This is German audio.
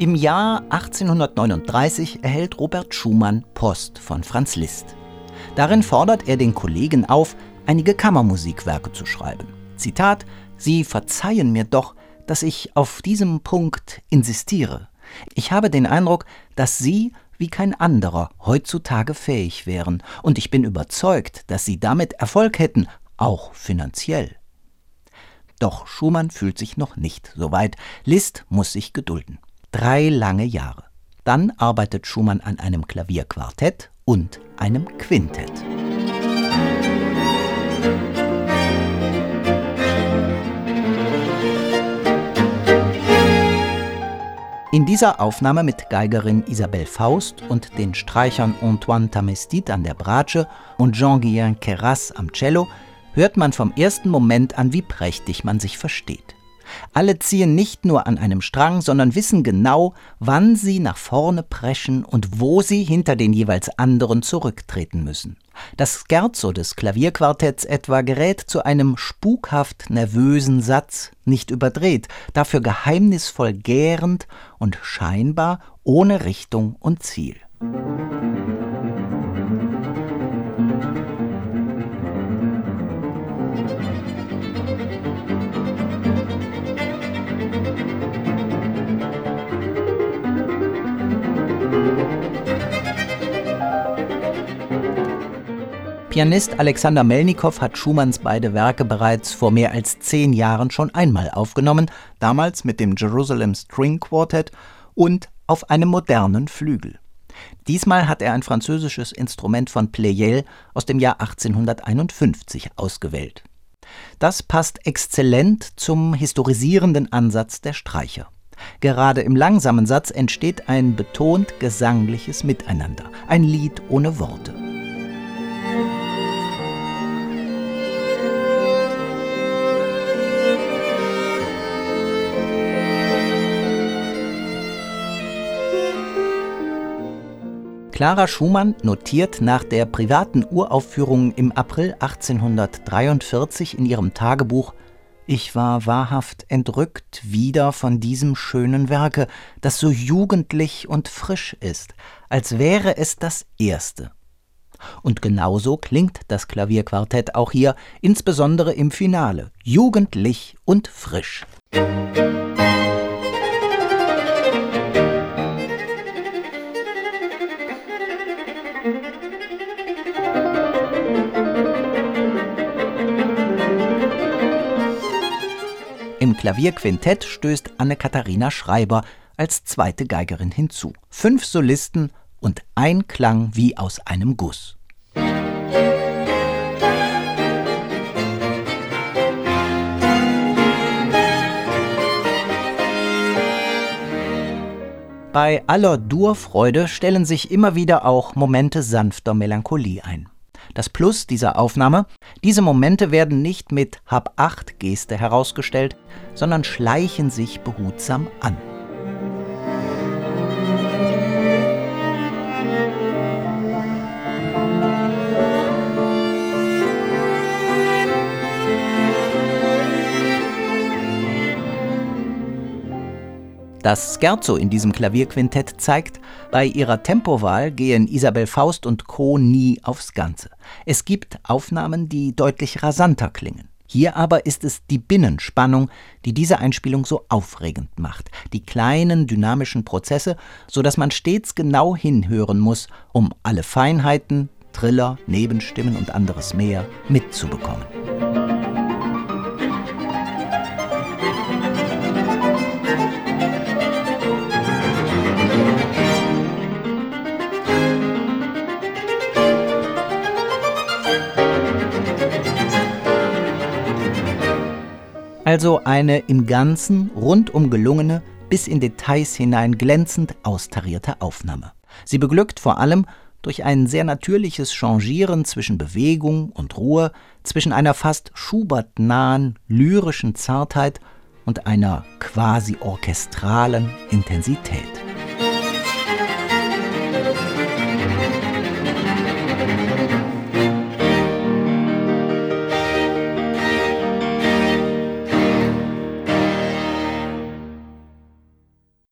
Im Jahr 1839 erhält Robert Schumann Post von Franz Liszt. Darin fordert er den Kollegen auf, einige Kammermusikwerke zu schreiben. Zitat: Sie verzeihen mir doch, dass ich auf diesem Punkt insistiere. Ich habe den Eindruck, dass Sie wie kein anderer heutzutage fähig wären, und ich bin überzeugt, dass Sie damit Erfolg hätten, auch finanziell. Doch Schumann fühlt sich noch nicht so weit. Liszt muss sich gedulden. Drei lange Jahre. Dann arbeitet Schumann an einem Klavierquartett und einem Quintett. In dieser Aufnahme mit Geigerin Isabelle Faust und den Streichern Antoine Tamestit an der Bratsche und Jean-Guillain Keras am Cello hört man vom ersten Moment an, wie prächtig man sich versteht. Alle ziehen nicht nur an einem Strang, sondern wissen genau, wann sie nach vorne preschen und wo sie hinter den jeweils anderen zurücktreten müssen. Das Scherzo des Klavierquartetts etwa gerät zu einem spukhaft nervösen Satz, nicht überdreht, dafür geheimnisvoll gärend und scheinbar ohne Richtung und Ziel. Pianist Alexander Melnikow hat Schumanns beide Werke bereits vor mehr als zehn Jahren schon einmal aufgenommen, damals mit dem Jerusalem String Quartet und auf einem modernen Flügel. Diesmal hat er ein französisches Instrument von Pleyel aus dem Jahr 1851 ausgewählt. Das passt exzellent zum historisierenden Ansatz der Streicher. Gerade im langsamen Satz entsteht ein betont gesangliches Miteinander, ein Lied ohne Worte. Clara Schumann notiert nach der privaten Uraufführung im April 1843 in ihrem Tagebuch Ich war wahrhaft entrückt wieder von diesem schönen Werke, das so jugendlich und frisch ist, als wäre es das erste. Und genauso klingt das Klavierquartett auch hier, insbesondere im Finale, jugendlich und frisch. Musik Im Klavierquintett stößt Anne-Katharina Schreiber als zweite Geigerin hinzu. Fünf Solisten und ein Klang wie aus einem Guss. Bei aller Durfreude stellen sich immer wieder auch Momente sanfter Melancholie ein. Das Plus dieser Aufnahme, diese Momente werden nicht mit Hab-Acht-Geste herausgestellt, sondern schleichen sich behutsam an. Das Scherzo in diesem Klavierquintett zeigt, bei ihrer Tempowahl gehen Isabel Faust und Co. nie aufs Ganze. Es gibt Aufnahmen, die deutlich rasanter klingen. Hier aber ist es die Binnenspannung, die diese Einspielung so aufregend macht. Die kleinen dynamischen Prozesse, so dass man stets genau hinhören muss, um alle Feinheiten, Triller, Nebenstimmen und anderes mehr mitzubekommen. Also eine im Ganzen rundum gelungene, bis in Details hinein glänzend austarierte Aufnahme. Sie beglückt vor allem durch ein sehr natürliches Changieren zwischen Bewegung und Ruhe, zwischen einer fast Schubert-nahen lyrischen Zartheit und einer quasi orchestralen Intensität.